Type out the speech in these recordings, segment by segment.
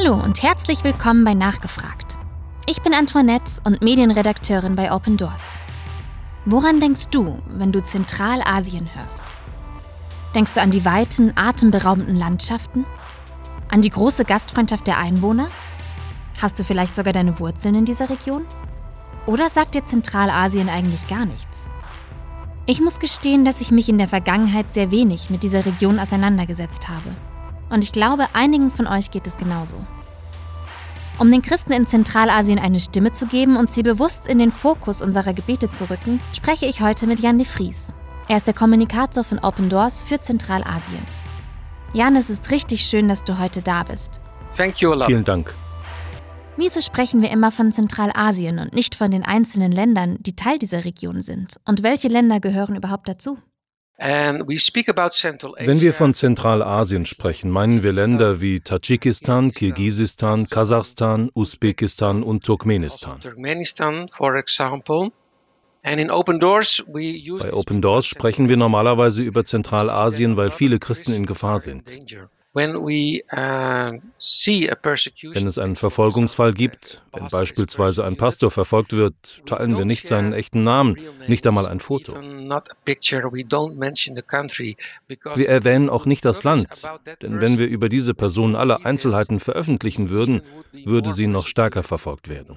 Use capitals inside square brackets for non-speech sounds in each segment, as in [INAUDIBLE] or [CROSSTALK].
Hallo und herzlich willkommen bei Nachgefragt. Ich bin Antoinette und Medienredakteurin bei Open Doors. Woran denkst du, wenn du Zentralasien hörst? Denkst du an die weiten, atemberaubenden Landschaften? An die große Gastfreundschaft der Einwohner? Hast du vielleicht sogar deine Wurzeln in dieser Region? Oder sagt dir Zentralasien eigentlich gar nichts? Ich muss gestehen, dass ich mich in der Vergangenheit sehr wenig mit dieser Region auseinandergesetzt habe. Und ich glaube, einigen von euch geht es genauso. Um den Christen in Zentralasien eine Stimme zu geben und sie bewusst in den Fokus unserer Gebete zu rücken, spreche ich heute mit Jan de Vries. Er ist der Kommunikator von Open Doors für Zentralasien. Jan, es ist richtig schön, dass du heute da bist. Thank you, Vielen Dank. Wieso sprechen wir immer von Zentralasien und nicht von den einzelnen Ländern, die Teil dieser Region sind? Und welche Länder gehören überhaupt dazu? Wenn wir von Zentralasien sprechen, meinen wir Länder wie Tadschikistan, Kirgisistan, Kasachstan, Usbekistan und Turkmenistan. Bei Open Doors sprechen wir normalerweise über Zentralasien, weil viele Christen in Gefahr sind. Uh, wenn es einen Verfolgungsfall gibt, wenn beispielsweise ein Pastor verfolgt wird, teilen wir nicht seinen echten Namen, nicht einmal ein Foto. Wir erwähnen auch nicht das Land, denn wenn wir über diese Person alle Einzelheiten veröffentlichen würden, würde sie noch stärker verfolgt werden.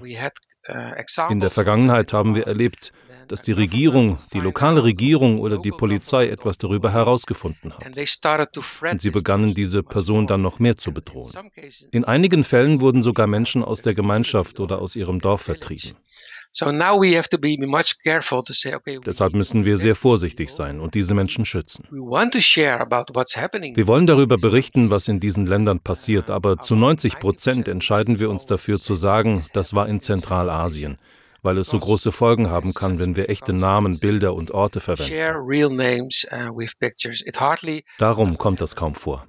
Uh, in der Vergangenheit haben wir erlebt, dass die Regierung, die lokale Regierung oder die Polizei etwas darüber herausgefunden hat. Und sie begannen diese Person dann noch mehr zu bedrohen. In einigen Fällen wurden sogar Menschen aus der Gemeinschaft oder aus ihrem Dorf vertrieben. Deshalb müssen wir sehr vorsichtig sein und diese Menschen schützen. Wir wollen darüber berichten, was in diesen Ländern passiert, aber zu 90 Prozent entscheiden wir uns dafür zu sagen, das war in Zentralasien weil es so große Folgen haben kann, wenn wir echte Namen, Bilder und Orte verwenden. Uh, Darum kommt das kaum vor.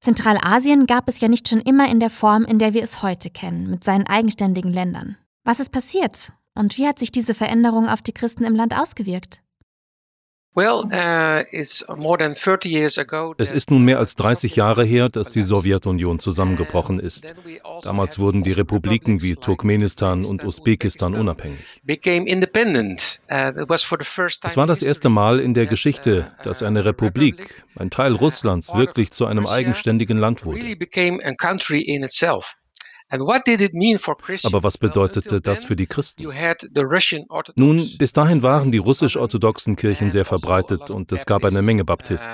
Zentralasien gab es ja nicht schon immer in der Form, in der wir es heute kennen, mit seinen eigenständigen Ländern. Was ist passiert? Und wie hat sich diese Veränderung auf die Christen im Land ausgewirkt? Uh, es ist nun mehr als 30 Jahre her, dass die Sowjetunion zusammengebrochen ist. Damals wurden die Republiken wie Turkmenistan und Usbekistan unabhängig. Uh, es war das erste Mal in der Geschichte, uh, dass eine Republik, ein Teil Russlands, wirklich zu einem eigenständigen Land wurde. Aber was bedeutete das für die Christen? Nun, bis dahin waren die russisch-orthodoxen Kirchen sehr verbreitet und es gab eine Menge Baptisten.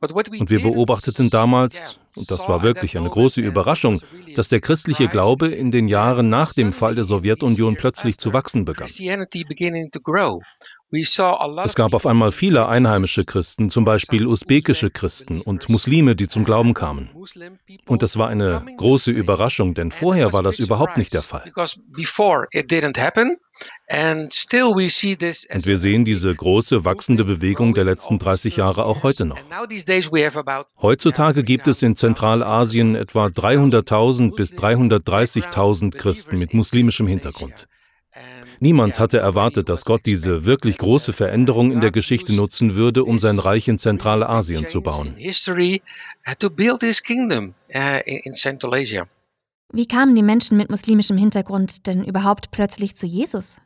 Und wir beobachteten damals, und das war wirklich eine große Überraschung, dass der christliche Glaube in den Jahren nach dem Fall der Sowjetunion plötzlich zu wachsen begann. Es gab auf einmal viele einheimische Christen, zum Beispiel usbekische Christen und Muslime, die zum Glauben kamen. Und das war eine große Überraschung, denn vorher war das überhaupt nicht der Fall. Und wir sehen diese große wachsende Bewegung der letzten 30 Jahre auch heute noch. Heutzutage gibt es in Zentralasien etwa 300.000 bis 330.000 Christen mit muslimischem Hintergrund. Niemand hatte erwartet, dass Gott diese wirklich große Veränderung in der Geschichte nutzen würde, um sein Reich in Zentralasien zu bauen. Wie kamen die Menschen mit muslimischem Hintergrund denn überhaupt plötzlich zu Jesus?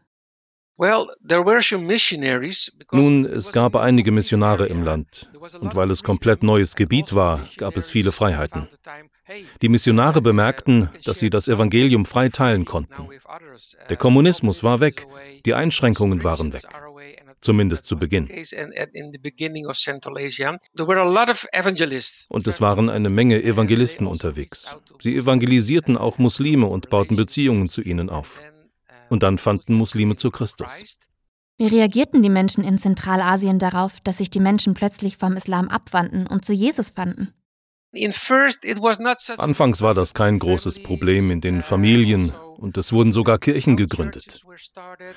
Nun, es gab einige Missionare im Land. Und weil es komplett neues Gebiet war, gab es viele Freiheiten. Die Missionare bemerkten, dass sie das Evangelium frei teilen konnten. Der Kommunismus war weg, die Einschränkungen waren weg. Zumindest zu Beginn. Und es waren eine Menge Evangelisten unterwegs. Sie evangelisierten auch Muslime und bauten Beziehungen zu ihnen auf. Und dann fanden Muslime zu Christus. Wie reagierten die Menschen in Zentralasien darauf, dass sich die Menschen plötzlich vom Islam abwandten und zu Jesus fanden? Anfangs war das kein großes Problem in den Familien und es wurden sogar Kirchen gegründet.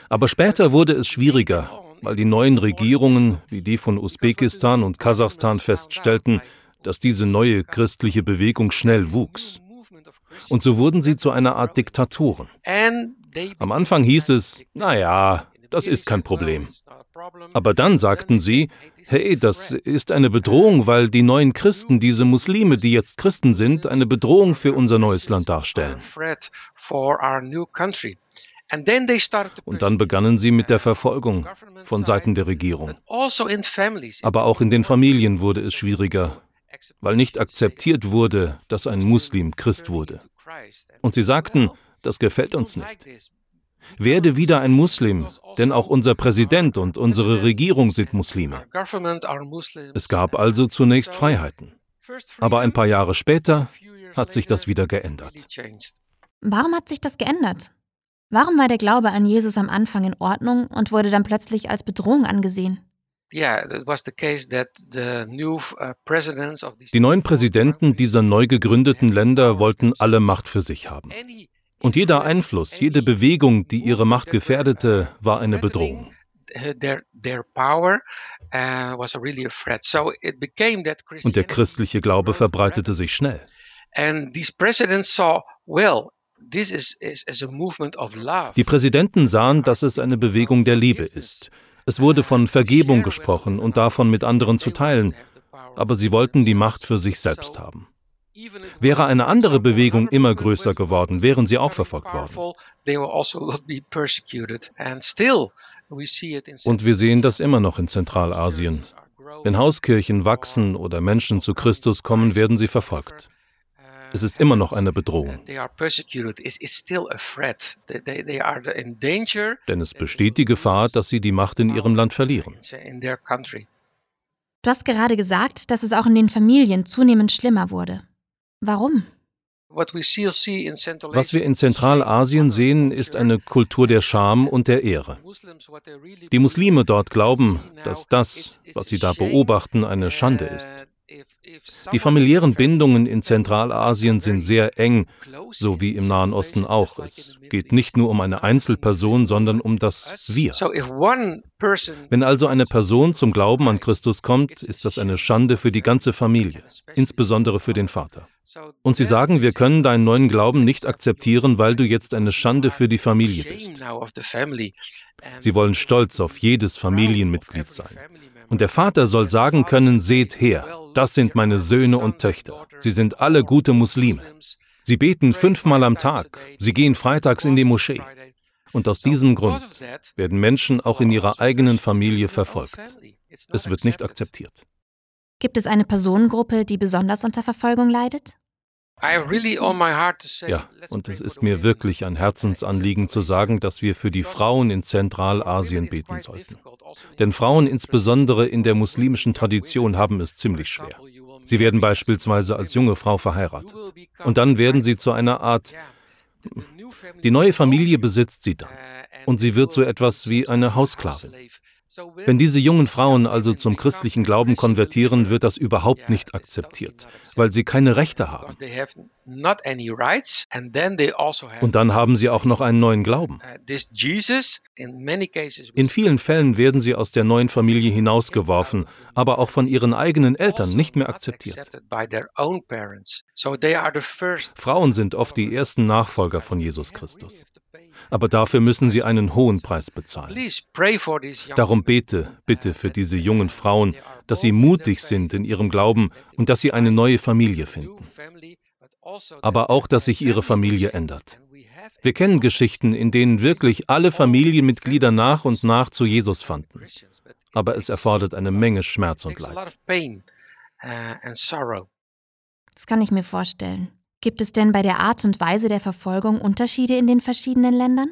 Aber später wurde es schwieriger, weil die neuen Regierungen wie die von Usbekistan und Kasachstan feststellten, dass diese neue christliche Bewegung schnell wuchs. Und so wurden sie zu einer Art Diktatoren. Am Anfang hieß es, naja, das ist kein Problem. Aber dann sagten sie, hey, das ist eine Bedrohung, weil die neuen Christen, diese Muslime, die jetzt Christen sind, eine Bedrohung für unser neues Land darstellen. Und dann begannen sie mit der Verfolgung von Seiten der Regierung. Also Aber auch in den Familien wurde es schwieriger, weil nicht akzeptiert wurde, dass ein Muslim Christ wurde. Und sie sagten, das gefällt uns nicht. Werde wieder ein Muslim, denn auch unser Präsident und unsere Regierung sind Muslime. Es gab also zunächst Freiheiten. Aber ein paar Jahre später hat sich das wieder geändert. Warum hat sich das geändert? Warum war der Glaube an Jesus am Anfang in Ordnung und wurde dann plötzlich als Bedrohung angesehen? Uh, Die neuen Präsidenten dieser neu gegründeten Länder wollten alle Macht für sich haben. Und jeder Einfluss, jede Bewegung, die ihre Macht gefährdete, war eine Bedrohung. Und der christliche Glaube verbreitete sich schnell. Die Präsidenten sahen, dass es eine Bewegung der Liebe ist. Es wurde von Vergebung gesprochen und davon mit anderen zu teilen, aber sie wollten die Macht für sich selbst haben. Wäre eine andere Bewegung immer größer geworden, wären sie auch verfolgt worden. Also [LAUGHS] und wir sehen das immer noch in Zentralasien. Wenn Hauskirchen wachsen oder Menschen zu Christus kommen, werden sie verfolgt. Es ist immer noch eine Bedrohung. Denn es besteht die Gefahr, dass sie die Macht in ihrem Land verlieren. Du hast gerade gesagt, dass es auch in den Familien zunehmend schlimmer wurde. Warum? Was wir in Zentralasien sehen, ist eine Kultur der Scham und der Ehre. Die Muslime dort glauben, dass das, was sie da beobachten, eine Schande ist. Die familiären Bindungen in Zentralasien sind sehr eng, so wie im Nahen Osten auch. Es geht nicht nur um eine Einzelperson, sondern um das Wir. Wenn also eine Person zum Glauben an Christus kommt, ist das eine Schande für die ganze Familie, insbesondere für den Vater. Und sie sagen, wir können deinen neuen Glauben nicht akzeptieren, weil du jetzt eine Schande für die Familie bist. Sie wollen stolz auf jedes Familienmitglied sein. Und der Vater soll sagen können, seht her, das sind meine Söhne und Töchter. Sie sind alle gute Muslime. Sie beten fünfmal am Tag. Sie gehen freitags in die Moschee. Und aus diesem Grund werden Menschen auch in ihrer eigenen Familie verfolgt. Es wird nicht akzeptiert. Gibt es eine Personengruppe, die besonders unter Verfolgung leidet? Ja, und es ist mir wirklich ein Herzensanliegen zu sagen, dass wir für die Frauen in Zentralasien beten sollten. Denn Frauen insbesondere in der muslimischen Tradition haben es ziemlich schwer. Sie werden beispielsweise als junge Frau verheiratet. Und dann werden sie zu einer Art... Die neue Familie besitzt sie dann. Und sie wird so etwas wie eine Haussklavin. Wenn diese jungen Frauen also zum christlichen Glauben konvertieren, wird das überhaupt nicht akzeptiert, weil sie keine Rechte haben. Also Und dann haben sie auch noch einen neuen Glauben. Uh, In vielen Fällen werden sie aus der neuen Familie hinausgeworfen, aber auch von ihren eigenen Eltern also nicht mehr akzeptiert. Frauen sind oft die ersten Nachfolger von Jesus Christus aber dafür müssen sie einen hohen Preis bezahlen. Darum bete, bitte für diese jungen Frauen, dass sie mutig sind in ihrem Glauben und dass sie eine neue Familie finden. Aber auch, dass sich ihre Familie ändert. Wir kennen Geschichten, in denen wirklich alle Familienmitglieder nach und nach zu Jesus fanden. Aber es erfordert eine Menge Schmerz und Leid. Das kann ich mir vorstellen. Gibt es denn bei der Art und Weise der Verfolgung Unterschiede in den verschiedenen Ländern?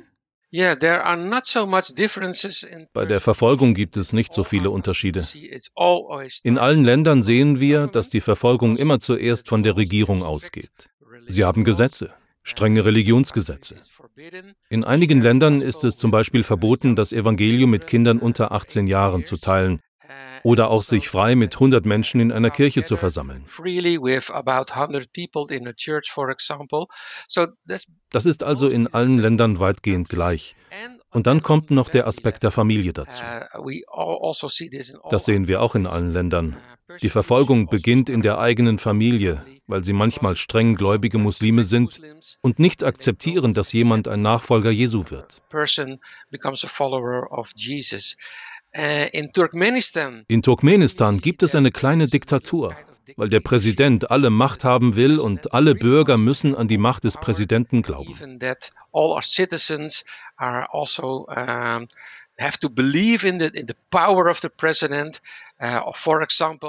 Bei der Verfolgung gibt es nicht so viele Unterschiede. In allen Ländern sehen wir, dass die Verfolgung immer zuerst von der Regierung ausgeht. Sie haben Gesetze, strenge Religionsgesetze. In einigen Ländern ist es zum Beispiel verboten, das Evangelium mit Kindern unter 18 Jahren zu teilen, oder auch sich frei mit 100 Menschen in einer Kirche zu versammeln. Das ist also in allen Ländern weitgehend gleich. Und dann kommt noch der Aspekt der Familie dazu. Also das sehen wir auch in allen Ländern. Die Verfolgung beginnt in der eigenen Familie, weil sie manchmal streng gläubige Muslime sind und nicht akzeptieren, dass jemand ein Nachfolger Jesu wird. In Turkmenistan gibt es eine kleine Diktatur, weil der Präsident alle Macht haben will und alle Bürger müssen an die Macht des Präsidenten glauben.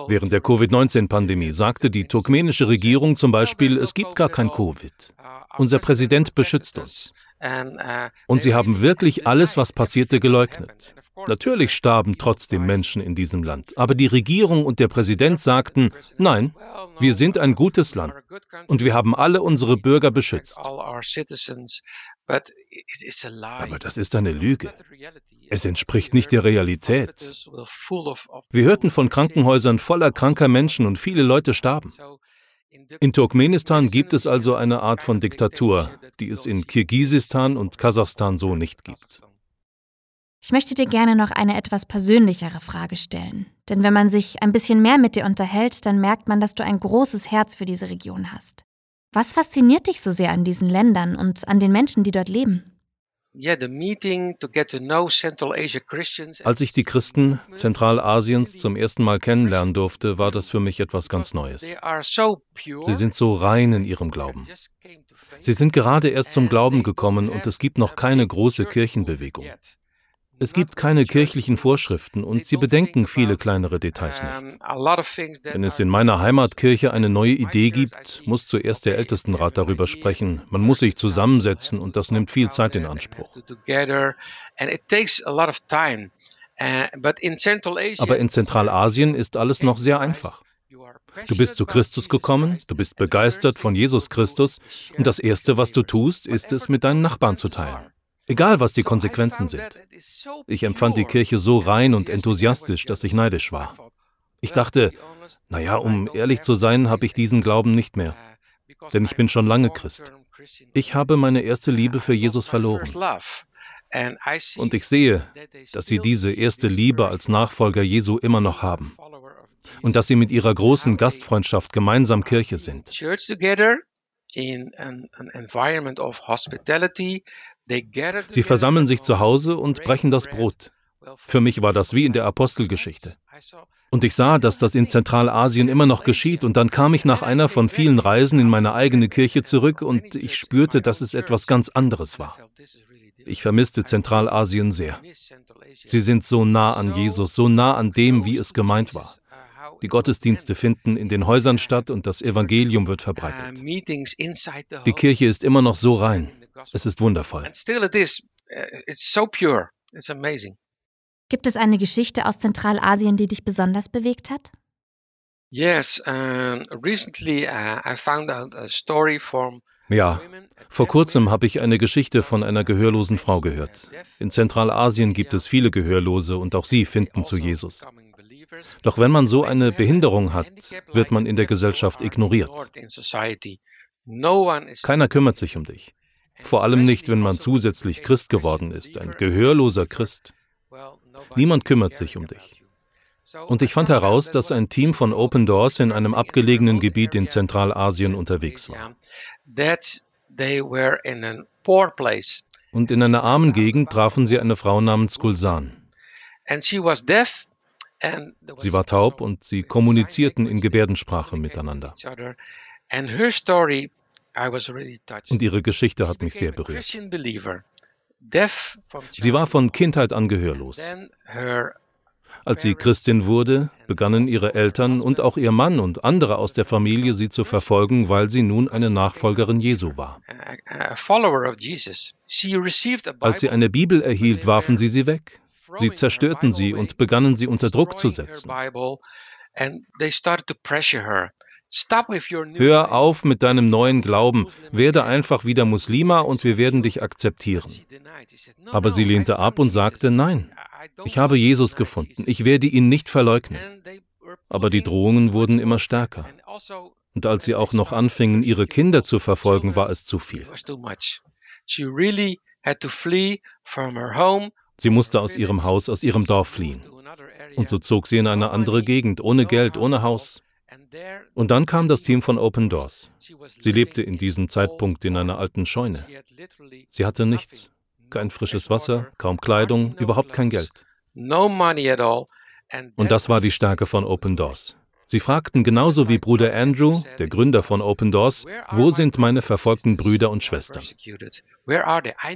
Während der Covid-19-Pandemie sagte die turkmenische Regierung zum Beispiel, es gibt gar kein Covid. Unser Präsident beschützt uns. Uh, und sie haben wirklich alles, was passierte, geleugnet. Natürlich starben trotzdem Menschen in diesem Land, aber die Regierung und der Präsident sagten, nein, wir sind ein gutes Land und wir haben alle unsere Bürger beschützt. Aber das ist eine Lüge. Es entspricht nicht der Realität. Wir hörten von Krankenhäusern voller kranker Menschen und viele Leute starben. In Turkmenistan gibt es also eine Art von Diktatur, die es in Kirgisistan und Kasachstan so nicht gibt. Ich möchte dir gerne noch eine etwas persönlichere Frage stellen. Denn wenn man sich ein bisschen mehr mit dir unterhält, dann merkt man, dass du ein großes Herz für diese Region hast. Was fasziniert dich so sehr an diesen Ländern und an den Menschen, die dort leben? Als ich die Christen Zentralasiens zum ersten Mal kennenlernen durfte, war das für mich etwas ganz Neues. Sie sind so rein in ihrem Glauben. Sie sind gerade erst zum Glauben gekommen und es gibt noch keine große Kirchenbewegung. Es gibt keine kirchlichen Vorschriften und sie bedenken viele kleinere Details nicht. Wenn es in meiner Heimatkirche eine neue Idee gibt, muss zuerst der Ältestenrat darüber sprechen. Man muss sich zusammensetzen und das nimmt viel Zeit in Anspruch. Aber in Zentralasien ist alles noch sehr einfach. Du bist zu Christus gekommen, du bist begeistert von Jesus Christus und das Erste, was du tust, ist es mit deinen Nachbarn zu teilen. Egal, was die Konsequenzen sind. Ich empfand die Kirche so rein und enthusiastisch, dass ich neidisch war. Ich dachte, naja, um ehrlich zu sein, habe ich diesen Glauben nicht mehr. Denn ich bin schon lange Christ. Ich habe meine erste Liebe für Jesus verloren. Und ich sehe, dass sie diese erste Liebe als Nachfolger Jesu immer noch haben. Und dass sie mit ihrer großen Gastfreundschaft gemeinsam Kirche sind. Sie versammeln sich zu Hause und brechen das Brot. Für mich war das wie in der Apostelgeschichte. Und ich sah, dass das in Zentralasien immer noch geschieht, und dann kam ich nach einer von vielen Reisen in meine eigene Kirche zurück und ich spürte, dass es etwas ganz anderes war. Ich vermisste Zentralasien sehr. Sie sind so nah an Jesus, so nah an dem, wie es gemeint war. Die Gottesdienste finden in den Häusern statt und das Evangelium wird verbreitet. Die Kirche ist immer noch so rein. Es ist wundervoll. Uh, Gibt es eine Geschichte aus Zentralasien, die dich besonders bewegt hat? Yes, uh, recently I found out a story from ja, vor kurzem habe ich eine Geschichte von einer gehörlosen Frau gehört. In Zentralasien gibt es viele Gehörlose und auch sie finden zu Jesus. Doch wenn man so eine Behinderung hat, wird man in der Gesellschaft ignoriert. Keiner kümmert sich um dich. Vor allem nicht, wenn man zusätzlich Christ geworden ist, ein gehörloser Christ. Niemand kümmert sich um dich. Und ich fand heraus, dass ein Team von Open Doors in einem abgelegenen Gebiet in Zentralasien unterwegs war. Und in einer armen Gegend trafen sie eine Frau namens Gulsan. Sie war taub und sie kommunizierten in Gebärdensprache miteinander. Und ihre Geschichte hat mich sehr berührt. Sie war von Kindheit an gehörlos. Als sie Christin wurde, begannen ihre Eltern und auch ihr Mann und andere aus der Familie sie zu verfolgen, weil sie nun eine Nachfolgerin Jesu war. Als sie eine Bibel erhielt, warfen sie sie weg. Sie zerstörten sie und begannen sie unter Druck zu setzen. Hör auf mit deinem neuen Glauben, werde einfach wieder Muslima und wir werden dich akzeptieren. Aber sie lehnte ab und sagte, nein, ich habe Jesus gefunden, ich werde ihn nicht verleugnen. Aber die Drohungen wurden immer stärker. Und als sie auch noch anfingen, ihre Kinder zu verfolgen, war es zu viel. Sie musste aus ihrem Haus, aus ihrem Dorf fliehen. Und so zog sie in eine andere Gegend, ohne Geld, ohne Haus. Und dann kam das Team von Open Doors. Sie lebte in diesem Zeitpunkt in einer alten Scheune. Sie hatte nichts, kein frisches Wasser, kaum Kleidung, überhaupt kein Geld. Und das war die Stärke von Open Doors. Sie fragten genauso wie Bruder Andrew, der Gründer von Open Doors, wo sind meine verfolgten Brüder und Schwestern?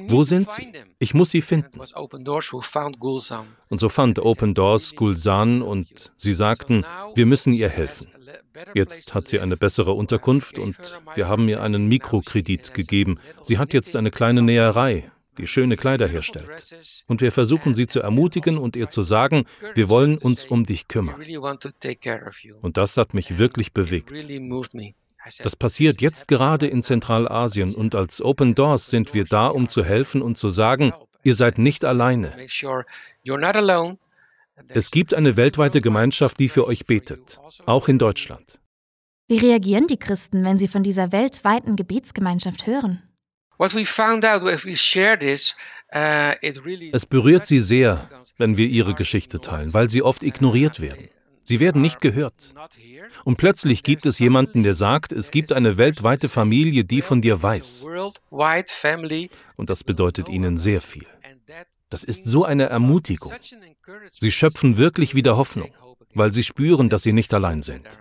Wo sind sie? Ich muss sie finden. Und so fand Open Doors Gulsan und sie sagten, wir müssen ihr helfen. Jetzt hat sie eine bessere Unterkunft und wir haben ihr einen Mikrokredit gegeben. Sie hat jetzt eine kleine Näherei die schöne Kleider herstellt. Und wir versuchen sie zu ermutigen und ihr zu sagen, wir wollen uns um dich kümmern. Und das hat mich wirklich bewegt. Das passiert jetzt gerade in Zentralasien und als Open Doors sind wir da, um zu helfen und zu sagen, ihr seid nicht alleine. Es gibt eine weltweite Gemeinschaft, die für euch betet, auch in Deutschland. Wie reagieren die Christen, wenn sie von dieser weltweiten Gebetsgemeinschaft hören? Uh, es berührt sie sehr, wenn wir ihre Geschichte teilen, weil sie oft ignoriert werden. Sie werden nicht gehört. Und plötzlich gibt es jemanden, der sagt, es gibt eine weltweite Familie, die von dir weiß. Und das bedeutet ihnen sehr viel. Das ist so eine Ermutigung. Sie schöpfen wirklich wieder Hoffnung, weil sie spüren, dass sie nicht allein sind.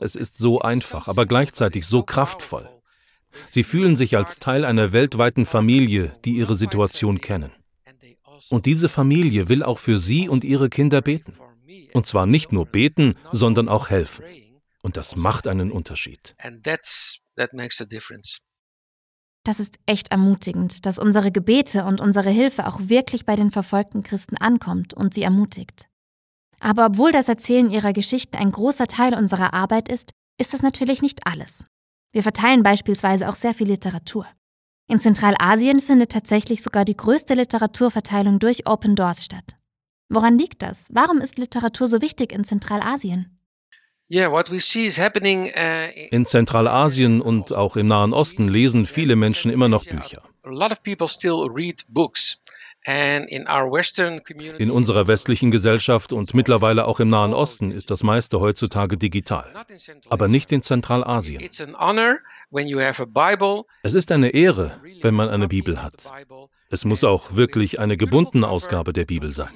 Es ist so einfach, aber gleichzeitig so kraftvoll. Sie fühlen sich als Teil einer weltweiten Familie, die ihre Situation kennen. Und diese Familie will auch für sie und ihre Kinder beten. Und zwar nicht nur beten, sondern auch helfen. Und das macht einen Unterschied. Das ist echt ermutigend, dass unsere Gebete und unsere Hilfe auch wirklich bei den verfolgten Christen ankommt und sie ermutigt. Aber obwohl das Erzählen ihrer Geschichten ein großer Teil unserer Arbeit ist, ist das natürlich nicht alles. Wir verteilen beispielsweise auch sehr viel Literatur. In Zentralasien findet tatsächlich sogar die größte Literaturverteilung durch Open Doors statt. Woran liegt das? Warum ist Literatur so wichtig in Zentralasien? Uh, in Zentralasien und auch im Nahen Osten lesen viele Menschen immer noch Bücher. In unserer westlichen Gesellschaft und mittlerweile auch im Nahen Osten ist das meiste heutzutage digital, aber nicht in Zentralasien. Es ist eine Ehre, wenn man eine Bibel hat. Es muss auch wirklich eine gebundene Ausgabe der Bibel sein.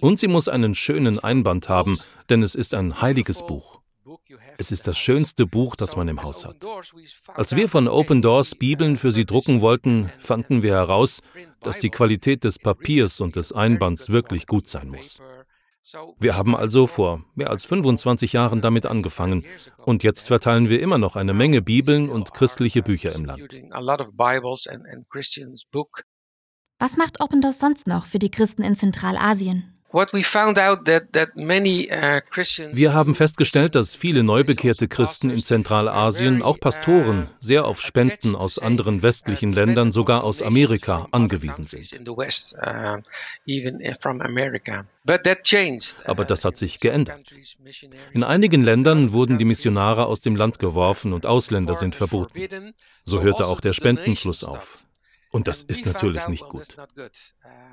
Und sie muss einen schönen Einband haben, denn es ist ein heiliges Buch. Es ist das schönste Buch, das man im Haus hat. Als wir von Open Doors Bibeln für sie drucken wollten, fanden wir heraus, dass die Qualität des Papiers und des Einbands wirklich gut sein muss. Wir haben also vor mehr als 25 Jahren damit angefangen und jetzt verteilen wir immer noch eine Menge Bibeln und christliche Bücher im Land. Was macht Open Doors sonst noch für die Christen in Zentralasien? Uh, Wir haben festgestellt, dass viele neubekehrte Christen in Zentralasien, auch Pastoren, uh, sehr auf Spenden aus anderen westlichen Ländern, sogar aus Amerika, angewiesen sind. Uh, Aber das hat sich geändert. In einigen Ländern wurden die Missionare aus dem Land geworfen und Ausländer sind verboten. So hörte auch der Spendenfluss auf. Und das ist natürlich nicht gut.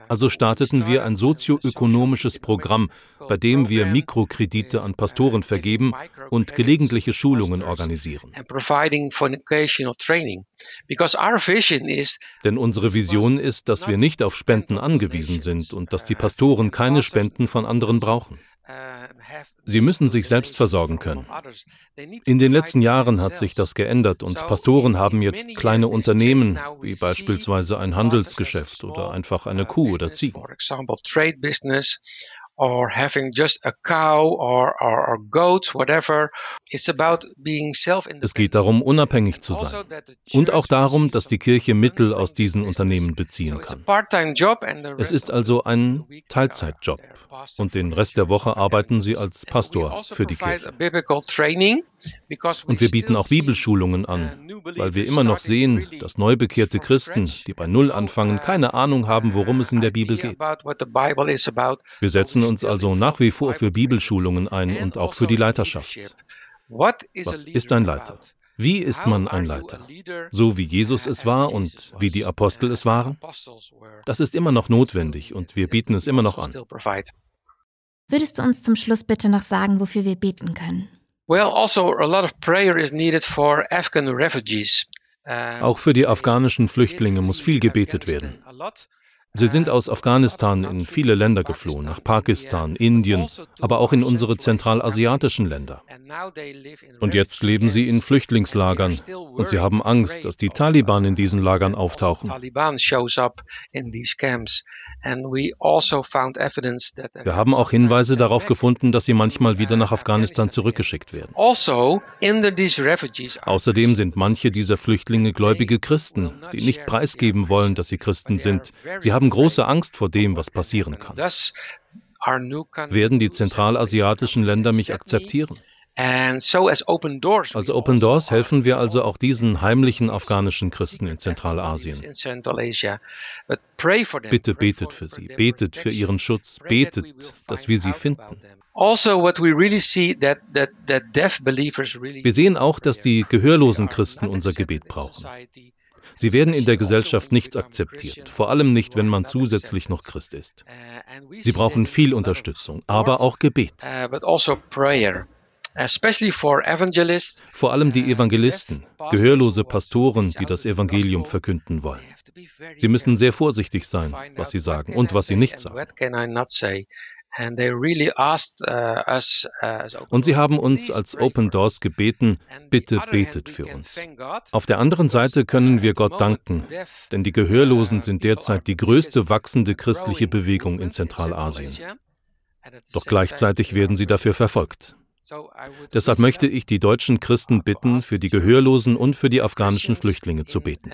Also starteten wir ein sozioökonomisches Programm, bei dem wir Mikrokredite an Pastoren vergeben und gelegentliche Schulungen organisieren. Denn unsere Vision ist, dass wir nicht auf Spenden angewiesen sind und dass die Pastoren keine Spenden von anderen brauchen. Sie müssen sich selbst versorgen können. In den letzten Jahren hat sich das geändert und Pastoren haben jetzt kleine Unternehmen, wie beispielsweise ein Handelsgeschäft oder einfach eine Kuh oder Ziegen or having just a cow or, or, or goats, whatever. It's about being self-independent. Es geht darum, unabhängig zu sein. Also Und auch darum, dass die Kirche Mittel aus diesen Unternehmen beziehen kann. Es ist also ein Teilzeitjob. Und den Rest der Woche arbeiten sie als Pastor also für die Kirche. Und wir bieten auch Bibelschulungen an, weil wir immer noch sehen, dass neubekehrte Christen, die bei Null anfangen, keine Ahnung haben, worum es in der Bibel geht. Wir setzen uns also nach wie vor für Bibelschulungen ein und auch für die Leiterschaft. Was ist ein Leiter? Wie ist man ein Leiter? So wie Jesus es war und wie die Apostel es waren? Das ist immer noch notwendig und wir bieten es immer noch an. Würdest du uns zum Schluss bitte noch sagen, wofür wir beten können? Also auch für die afghanischen Flüchtlinge muss viel gebetet werden. Sie sind aus Afghanistan in viele Länder geflohen, nach Pakistan, Indien, aber auch in unsere zentralasiatischen Länder. Und jetzt leben sie in Flüchtlingslagern und sie haben Angst, dass die Taliban in diesen Lagern auftauchen. Also Wir haben auch Hinweise darauf gefunden, dass sie manchmal wieder nach Afghanistan zurückgeschickt werden. Also, Außerdem sind manche dieser Flüchtlinge gläubige Christen, die nicht preisgeben wollen, dass sie Christen sind. Sie haben große Angst vor dem, was passieren kann. Werden die zentralasiatischen Länder mich akzeptieren? Also Open Doors helfen wir also auch diesen heimlichen afghanischen Christen in Zentralasien. Bitte betet für sie, betet für ihren Schutz, betet, dass wir sie finden. Also wir sehen auch, dass die gehörlosen Christen unser Gebet brauchen. Sie werden in der Gesellschaft nicht akzeptiert, vor allem nicht, wenn man zusätzlich noch Christ ist. Sie brauchen viel Unterstützung, aber auch Gebet. Vor allem die Evangelisten, gehörlose Pastoren, die das Evangelium verkünden wollen. Sie müssen sehr vorsichtig sein, was sie sagen und was sie nicht sagen. Und sie haben uns als Open Doors gebeten, bitte betet für uns. Auf der anderen Seite können wir Gott danken, denn die Gehörlosen sind derzeit die größte wachsende christliche Bewegung in Zentralasien. Doch gleichzeitig werden sie dafür verfolgt. Deshalb möchte ich die deutschen Christen bitten, für die Gehörlosen und für die afghanischen Flüchtlinge zu beten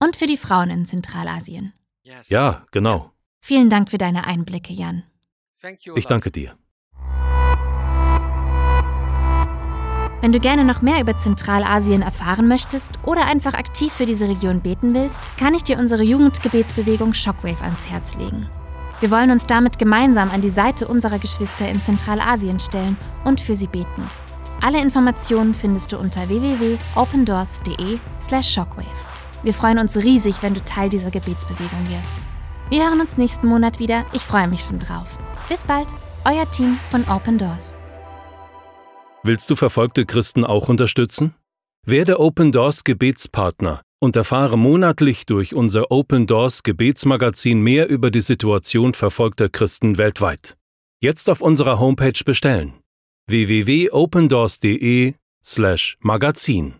und für die Frauen in Zentralasien. Ja, genau. Vielen Dank für deine Einblicke, Jan. Ich danke dir. Wenn du gerne noch mehr über Zentralasien erfahren möchtest oder einfach aktiv für diese Region beten willst, kann ich dir unsere Jugendgebetsbewegung Shockwave ans Herz legen. Wir wollen uns damit gemeinsam an die Seite unserer Geschwister in Zentralasien stellen und für sie beten. Alle Informationen findest du unter www.opendoors.de/shockwave. Wir freuen uns riesig, wenn du Teil dieser Gebetsbewegung wirst. Wir hören uns nächsten Monat wieder. Ich freue mich schon drauf. Bis bald, euer Team von Open Doors. Willst du verfolgte Christen auch unterstützen? Werde Open Doors Gebetspartner und erfahre monatlich durch unser Open Doors Gebetsmagazin mehr über die Situation verfolgter Christen weltweit. Jetzt auf unserer Homepage bestellen www.opendoors.de/magazin